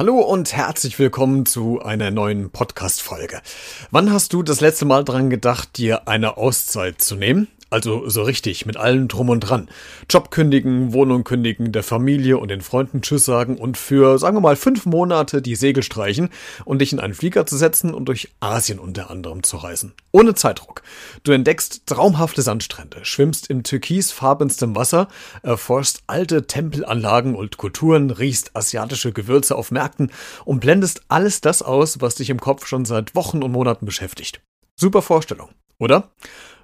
Hallo und herzlich willkommen zu einer neuen Podcast-Folge. Wann hast du das letzte Mal dran gedacht, dir eine Auszeit zu nehmen? Also so richtig, mit allem drum und dran. Job kündigen, Wohnung kündigen, der Familie und den Freunden Tschüss sagen und für, sagen wir mal, fünf Monate die Segel streichen und dich in einen Flieger zu setzen und durch Asien unter anderem zu reisen. Ohne Zeitdruck. Du entdeckst traumhafte Sandstrände, schwimmst im türkisfarbenstem Wasser, erforschst alte Tempelanlagen und Kulturen, riechst asiatische Gewürze auf Märkten und blendest alles das aus, was dich im Kopf schon seit Wochen und Monaten beschäftigt. Super Vorstellung, oder?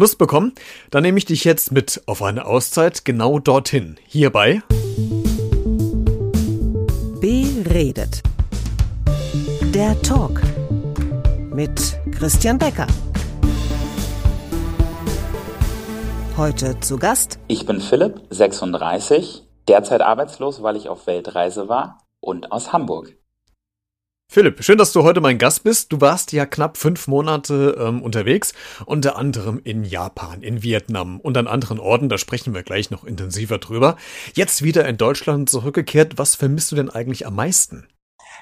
Lust bekommen? Dann nehme ich dich jetzt mit auf eine Auszeit genau dorthin. Hierbei. Beredet. Der Talk mit Christian Becker. Heute zu Gast. Ich bin Philipp, 36, derzeit arbeitslos, weil ich auf Weltreise war und aus Hamburg. Philipp, schön, dass du heute mein Gast bist. Du warst ja knapp fünf Monate ähm, unterwegs, unter anderem in Japan, in Vietnam und an anderen Orten. Da sprechen wir gleich noch intensiver drüber. Jetzt wieder in Deutschland zurückgekehrt. Was vermisst du denn eigentlich am meisten?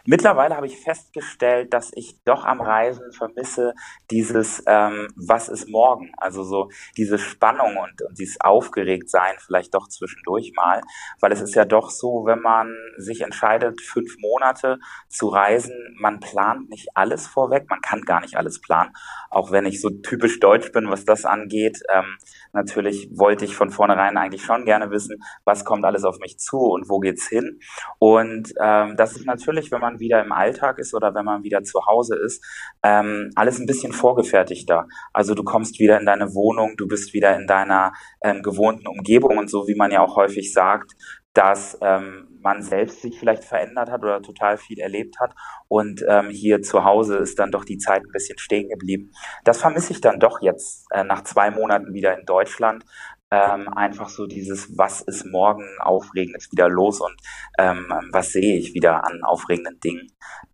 Mittlerweile habe ich festgestellt, dass ich doch am Reisen vermisse dieses, ähm, was ist morgen? Also so diese Spannung und, und dieses Aufgeregtsein vielleicht doch zwischendurch mal, weil es ist ja doch so, wenn man sich entscheidet, fünf Monate zu reisen, man plant nicht alles vorweg, man kann gar nicht alles planen, auch wenn ich so typisch deutsch bin, was das angeht. Ähm, natürlich wollte ich von vornherein eigentlich schon gerne wissen, was kommt alles auf mich zu und wo geht's hin. Und ähm, das ist natürlich, wenn man wieder im Alltag ist oder wenn man wieder zu Hause ist, ähm, alles ein bisschen vorgefertigter. Also du kommst wieder in deine Wohnung, du bist wieder in deiner ähm, gewohnten Umgebung und so wie man ja auch häufig sagt, dass ähm, man selbst sich vielleicht verändert hat oder total viel erlebt hat und ähm, hier zu Hause ist dann doch die Zeit ein bisschen stehen geblieben. Das vermisse ich dann doch jetzt äh, nach zwei Monaten wieder in Deutschland, ähm, einfach so dieses, was ist morgen aufregend, wieder los und ähm, was sehe ich wieder an aufregenden Dingen.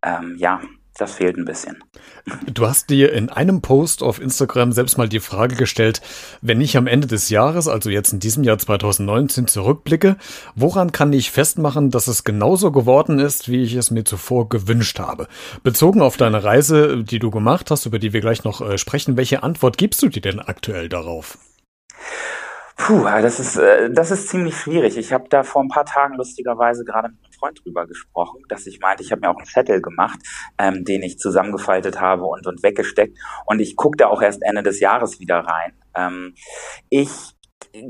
Ähm, ja, das fehlt ein bisschen. Du hast dir in einem Post auf Instagram selbst mal die Frage gestellt, wenn ich am Ende des Jahres, also jetzt in diesem Jahr 2019 zurückblicke, woran kann ich festmachen, dass es genauso geworden ist, wie ich es mir zuvor gewünscht habe? Bezogen auf deine Reise, die du gemacht hast, über die wir gleich noch äh, sprechen, welche Antwort gibst du dir denn aktuell darauf? Puh, das ist, äh, das ist ziemlich schwierig. Ich habe da vor ein paar Tagen lustigerweise gerade mit einem Freund drüber gesprochen, dass ich meinte, ich habe mir auch einen Zettel gemacht, ähm, den ich zusammengefaltet habe und, und weggesteckt. Und ich gucke da auch erst Ende des Jahres wieder rein. Ähm, ich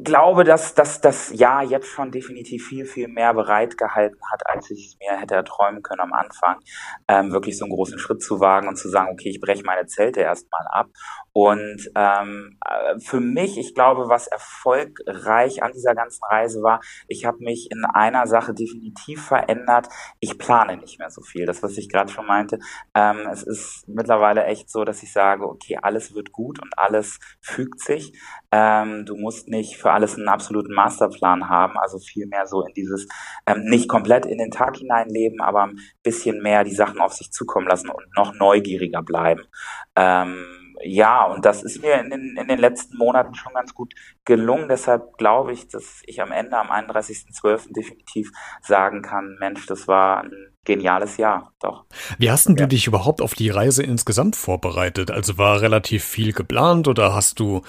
glaube, dass, dass das Jahr jetzt schon definitiv viel, viel mehr bereitgehalten hat, als ich es mir hätte erträumen können am Anfang. Ähm, wirklich so einen großen Schritt zu wagen und zu sagen, okay, ich breche meine Zelte erstmal ab und ähm, äh, für mich, ich glaube, was erfolgreich an dieser ganzen Reise war, ich habe mich in einer Sache definitiv verändert. Ich plane nicht mehr so viel. Das, was ich gerade schon meinte, ähm, es ist mittlerweile echt so, dass ich sage, okay, alles wird gut und alles fügt sich. Ähm, du musst nicht für alles einen absoluten Masterplan haben, also viel mehr so in dieses ähm, nicht komplett in den Tag hineinleben, aber ein bisschen mehr die Sachen auf sich zukommen lassen und noch neugieriger bleiben. Ähm, ja, und das ist mir in den, in den letzten Monaten schon ganz gut gelungen. Deshalb glaube ich, dass ich am Ende, am 31.12. definitiv sagen kann, Mensch, das war ein geniales Jahr, doch. Wie hast denn ja. du dich überhaupt auf die Reise insgesamt vorbereitet? Also war relativ viel geplant oder hast du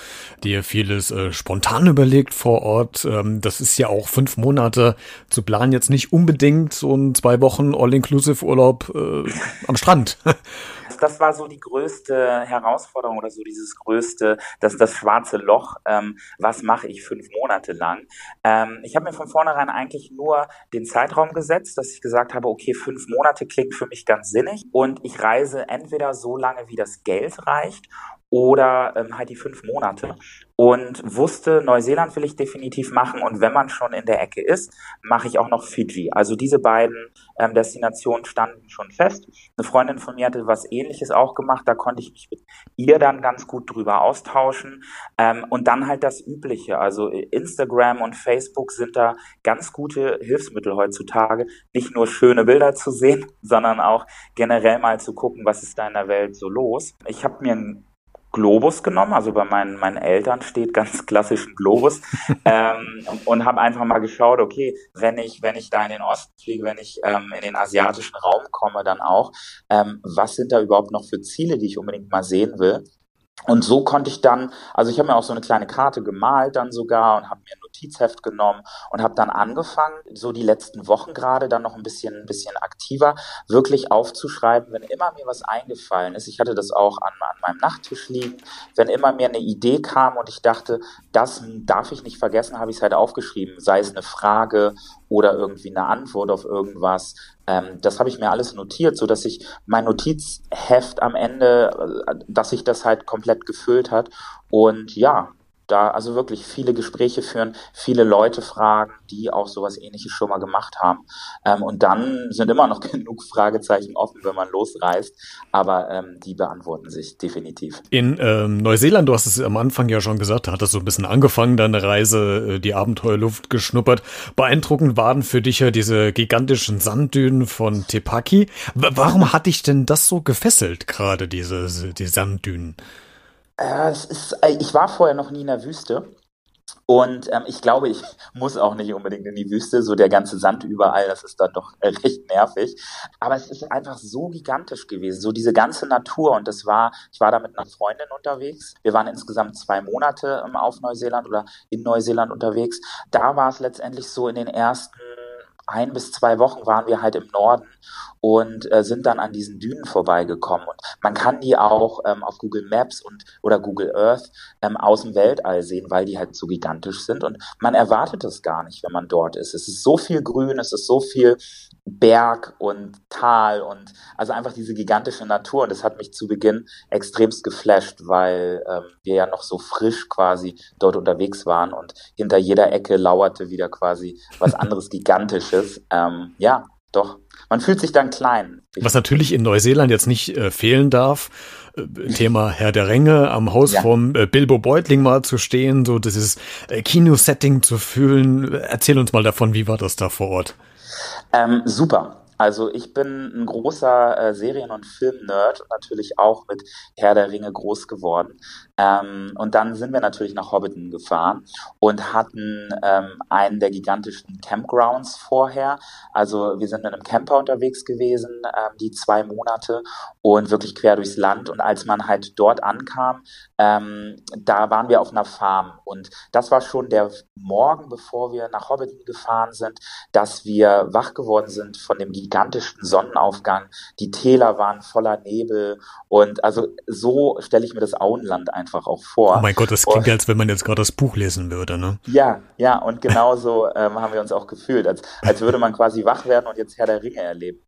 dir vieles äh, spontan überlegt vor Ort? Ähm, das ist ja auch fünf Monate zu planen jetzt nicht unbedingt so ein zwei Wochen All-Inclusive-Urlaub äh, am Strand. das war so die größte Herausforderung oder so dieses größte, das, das schwarze Loch. Ähm, was mache ich fünf Monate lang? Ähm, ich habe mir von vornherein eigentlich nur den Zeitraum gesetzt, dass ich gesagt habe, okay, fünf Monate klingt für mich ganz sinnig. Und ich reise entweder so lange, wie das Geld reicht oder ähm, halt die fünf Monate und wusste, Neuseeland will ich definitiv machen und wenn man schon in der Ecke ist, mache ich auch noch Fiji. Also diese beiden ähm, Destinationen standen schon fest. Eine Freundin von mir hatte was ähnliches auch gemacht, da konnte ich mich mit ihr dann ganz gut drüber austauschen ähm, und dann halt das Übliche, also Instagram und Facebook sind da ganz gute Hilfsmittel heutzutage, nicht nur schöne Bilder zu sehen, sondern auch generell mal zu gucken, was ist da in der Welt so los. Ich habe mir ein Globus genommen, also bei meinen, meinen Eltern steht ganz klassisch ein Globus ähm, und habe einfach mal geschaut, okay, wenn ich, wenn ich da in den Osten fliege, wenn ich ähm, in den asiatischen Raum komme, dann auch, ähm, was sind da überhaupt noch für Ziele, die ich unbedingt mal sehen will? Und so konnte ich dann, also ich habe mir auch so eine kleine Karte gemalt dann sogar und habe mir ein Notizheft genommen und habe dann angefangen, so die letzten Wochen gerade dann noch ein bisschen, ein bisschen aktiver, wirklich aufzuschreiben, wenn immer mir was eingefallen ist. Ich hatte das auch an, an meinem Nachttisch liegen. Wenn immer mir eine Idee kam und ich dachte, das darf ich nicht vergessen, habe ich es halt aufgeschrieben. Sei es eine Frage oder irgendwie eine Antwort auf irgendwas. Ähm, das habe ich mir alles notiert, so dass ich mein Notizheft am Ende, äh, dass sich das halt komplett gefüllt hat. Und ja, da also wirklich viele Gespräche führen, viele Leute fragen, die auch sowas ähnliches schon mal gemacht haben. Ähm, und dann sind immer noch genug Fragezeichen offen, wenn man losreist, aber ähm, die beantworten sich definitiv. In ähm, Neuseeland, du hast es am Anfang ja schon gesagt, da hat das so ein bisschen angefangen, deine Reise, äh, die Abenteuerluft geschnuppert. Beeindruckend waren für dich ja diese gigantischen Sanddünen von Tepaki. W warum hat dich denn das so gefesselt, gerade diese die Sanddünen? Äh, es ist, äh, ich war vorher noch nie in der Wüste. Und ähm, ich glaube, ich muss auch nicht unbedingt in die Wüste, so der ganze Sand überall, das ist dann doch äh, recht nervig. Aber es ist einfach so gigantisch gewesen, so diese ganze Natur. Und das war, ich war da mit einer Freundin unterwegs. Wir waren insgesamt zwei Monate ähm, auf Neuseeland oder in Neuseeland unterwegs. Da war es letztendlich so in den ersten ein bis zwei Wochen waren wir halt im Norden und äh, sind dann an diesen Dünen vorbeigekommen. Und man kann die auch ähm, auf Google Maps und oder Google Earth ähm, aus dem Weltall sehen, weil die halt so gigantisch sind. Und man erwartet das gar nicht, wenn man dort ist. Es ist so viel Grün, es ist so viel Berg und Tal und also einfach diese gigantische Natur. Und das hat mich zu Beginn extremst geflasht, weil ähm, wir ja noch so frisch quasi dort unterwegs waren und hinter jeder Ecke lauerte wieder quasi was anderes Gigantisches. Ähm, ja, doch. Man fühlt sich dann klein. Was natürlich in Neuseeland jetzt nicht äh, fehlen darf, äh, Thema Herr der Ränge, am Haus ja. vom äh, Bilbo Beutling mal zu stehen, so dieses äh, Kinosetting zu fühlen. Erzähl uns mal davon, wie war das da vor Ort? Ähm, super. Also ich bin ein großer äh, Serien- und Film-Nerd und natürlich auch mit Herr der Ringe groß geworden. Ähm, und dann sind wir natürlich nach Hobbiton gefahren und hatten ähm, einen der gigantischen Campgrounds vorher. Also wir sind mit einem Camper unterwegs gewesen, ähm, die zwei Monate und wirklich quer durchs Land. Und als man halt dort ankam, ähm, da waren wir auf einer Farm. Und das war schon der Morgen, bevor wir nach Hobbiton gefahren sind, dass wir wach geworden sind von dem gigantischen Sonnenaufgang. Die Täler waren voller Nebel. Und also so stelle ich mir das Auenland ein einfach auch vor. Oh mein Gott, das klingt, und, als wenn man jetzt gerade das Buch lesen würde, ne? Ja, ja, und genauso ähm, haben wir uns auch gefühlt, als, als würde man quasi wach werden und jetzt Herr der Ringe erleben.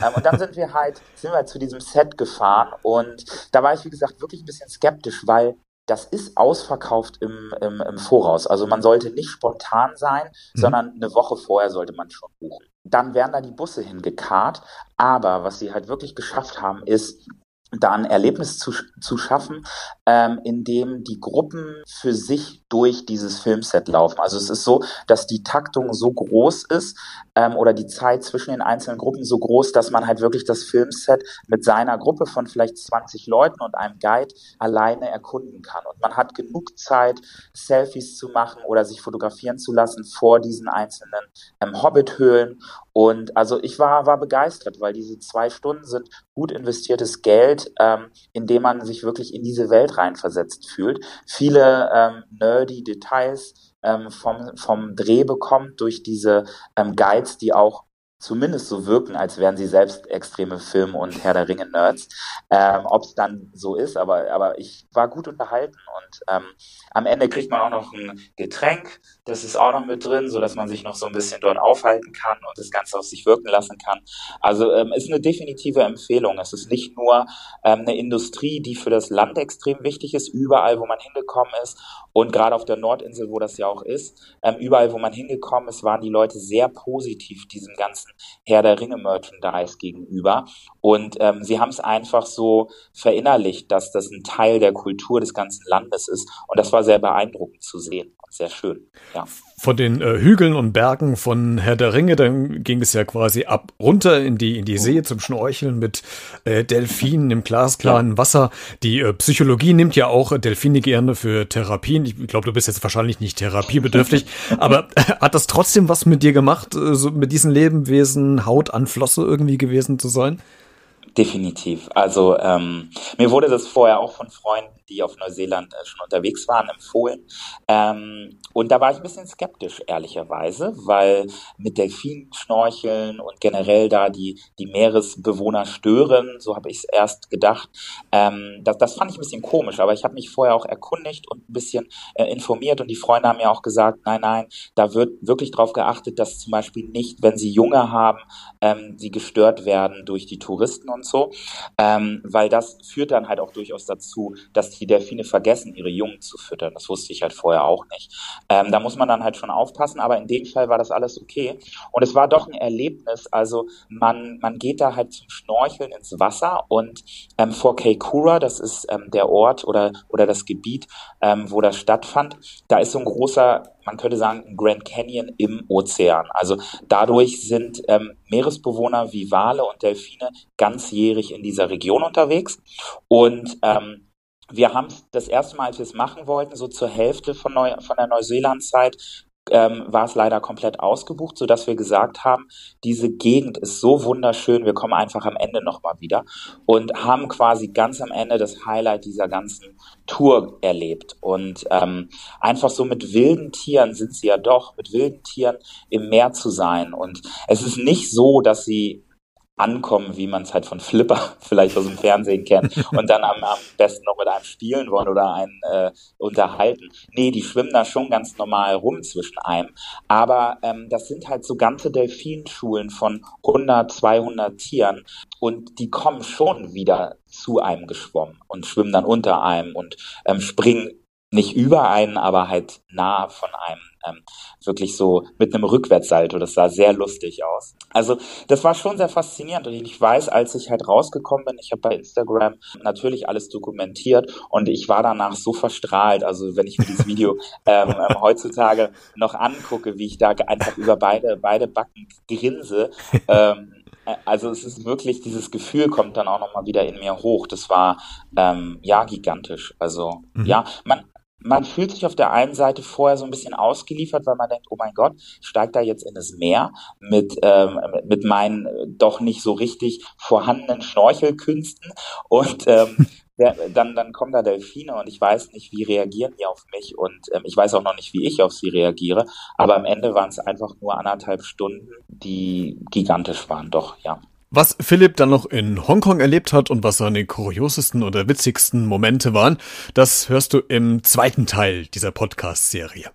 Ähm, und dann sind wir halt, sind wir halt zu diesem Set gefahren und da war ich, wie gesagt, wirklich ein bisschen skeptisch, weil das ist ausverkauft im, im, im Voraus. Also man sollte nicht spontan sein, mhm. sondern eine Woche vorher sollte man schon buchen. Dann werden da die Busse hingekarrt. Aber was sie halt wirklich geschafft haben, ist, da ein Erlebnis zu, zu schaffen, ähm, in dem die Gruppen für sich durch dieses Filmset laufen. Also es ist so, dass die Taktung so groß ist ähm, oder die Zeit zwischen den einzelnen Gruppen so groß, dass man halt wirklich das Filmset mit seiner Gruppe von vielleicht 20 Leuten und einem Guide alleine erkunden kann. Und man hat genug Zeit, Selfies zu machen oder sich fotografieren zu lassen vor diesen einzelnen ähm, Hobbit-Höhlen. Und also ich war, war begeistert, weil diese zwei Stunden sind gut investiertes Geld, ähm, indem man sich wirklich in diese Welt reinversetzt fühlt. Viele ähm, nerdy Details ähm, vom, vom Dreh bekommt durch diese ähm, Guides, die auch zumindest so wirken, als wären sie selbst extreme Film- und Herr der Ringe-Nerds. Ähm, Ob es dann so ist, aber, aber ich war gut unterhalten und ähm, am Ende kriegt man auch noch ein Getränk, das ist auch noch mit drin, so dass man sich noch so ein bisschen dort aufhalten kann und das Ganze auf sich wirken lassen kann. Also ähm, ist eine definitive Empfehlung. Es ist nicht nur ähm, eine Industrie, die für das Land extrem wichtig ist, überall, wo man hingekommen ist und gerade auf der Nordinsel, wo das ja auch ist, ähm, überall, wo man hingekommen ist, waren die Leute sehr positiv diesem ganzen Herr der Ringe Merchandise gegenüber. Und ähm, sie haben es einfach so verinnerlicht, dass das ein Teil der Kultur des ganzen Landes ist. Und das war sehr beeindruckend zu sehen. sehr schön. Ja. Von den äh, Hügeln und Bergen von Herr der Ringe, dann ging es ja quasi ab runter in die in die See zum Schnorcheln mit äh, Delfinen im glasklaren. Wasser. Die äh, Psychologie nimmt ja auch Delfine gerne für Therapien. Ich glaube, du bist jetzt wahrscheinlich nicht therapiebedürftig, aber äh, hat das trotzdem was mit dir gemacht, äh, so mit diesen Lebewesen Haut an Flosse irgendwie gewesen zu sein? Definitiv. Also ähm, mir wurde das vorher auch von Freunden die auf Neuseeland äh, schon unterwegs waren, empfohlen. Ähm, und da war ich ein bisschen skeptisch, ehrlicherweise, weil mit Delfinen schnorcheln und generell da die, die Meeresbewohner stören, so habe ich es erst gedacht. Ähm, das, das fand ich ein bisschen komisch, aber ich habe mich vorher auch erkundigt und ein bisschen äh, informiert und die Freunde haben mir auch gesagt, nein, nein, da wird wirklich darauf geachtet, dass zum Beispiel nicht, wenn sie Junge haben, ähm, sie gestört werden durch die Touristen und so, ähm, weil das führt dann halt auch durchaus dazu, dass die Delfine vergessen, ihre Jungen zu füttern. Das wusste ich halt vorher auch nicht. Ähm, da muss man dann halt schon aufpassen, aber in dem Fall war das alles okay. Und es war doch ein Erlebnis. Also man, man geht da halt zum Schnorcheln ins Wasser und ähm, vor Keikura, das ist ähm, der Ort oder, oder das Gebiet, ähm, wo das stattfand, da ist so ein großer man könnte sagen, ein Grand Canyon im Ozean. Also dadurch sind ähm, Meeresbewohner wie Wale und Delfine ganzjährig in dieser Region unterwegs. Und ähm, wir haben das erste Mal, als wir es machen wollten, so zur Hälfte von, Neu von der Neuseeland-Zeit, ähm, war es leider komplett ausgebucht, so dass wir gesagt haben, diese Gegend ist so wunderschön, wir kommen einfach am Ende nochmal wieder und haben quasi ganz am Ende das Highlight dieser ganzen Tour erlebt. Und ähm, einfach so mit wilden Tieren sind sie ja doch, mit wilden Tieren im Meer zu sein. Und es ist nicht so, dass sie ankommen, wie man es halt von Flipper vielleicht aus dem Fernsehen kennt und dann am, am besten noch mit einem spielen wollen oder einen äh, unterhalten. Nee, die schwimmen da schon ganz normal rum zwischen einem. Aber ähm, das sind halt so ganze Delfinschulen von 100, 200 Tieren und die kommen schon wieder zu einem geschwommen und schwimmen dann unter einem und ähm, springen nicht über einen, aber halt nah von einem. Ähm, wirklich so mit einem Rückwärtssalto. Das sah sehr lustig aus. Also das war schon sehr faszinierend und ich weiß, als ich halt rausgekommen bin, ich habe bei Instagram natürlich alles dokumentiert und ich war danach so verstrahlt. Also wenn ich mir dieses Video ähm, ähm, heutzutage noch angucke, wie ich da einfach über beide beide Backen grinse. Ähm, also es ist wirklich, dieses Gefühl kommt dann auch nochmal wieder in mir hoch. Das war ähm, ja gigantisch. Also mhm. ja, man, man fühlt sich auf der einen Seite vorher so ein bisschen ausgeliefert, weil man denkt, oh mein Gott, steigt da jetzt in das Meer mit, ähm, mit meinen äh, doch nicht so richtig vorhandenen Schnorchelkünsten. Und ähm, dann, dann kommen da Delfine und ich weiß nicht, wie reagieren die auf mich. Und ähm, ich weiß auch noch nicht, wie ich auf sie reagiere, aber am Ende waren es einfach nur anderthalb Stunden, die gigantisch waren, doch, ja. Was Philipp dann noch in Hongkong erlebt hat und was seine kuriosesten oder witzigsten Momente waren, das hörst du im zweiten Teil dieser Podcast-Serie.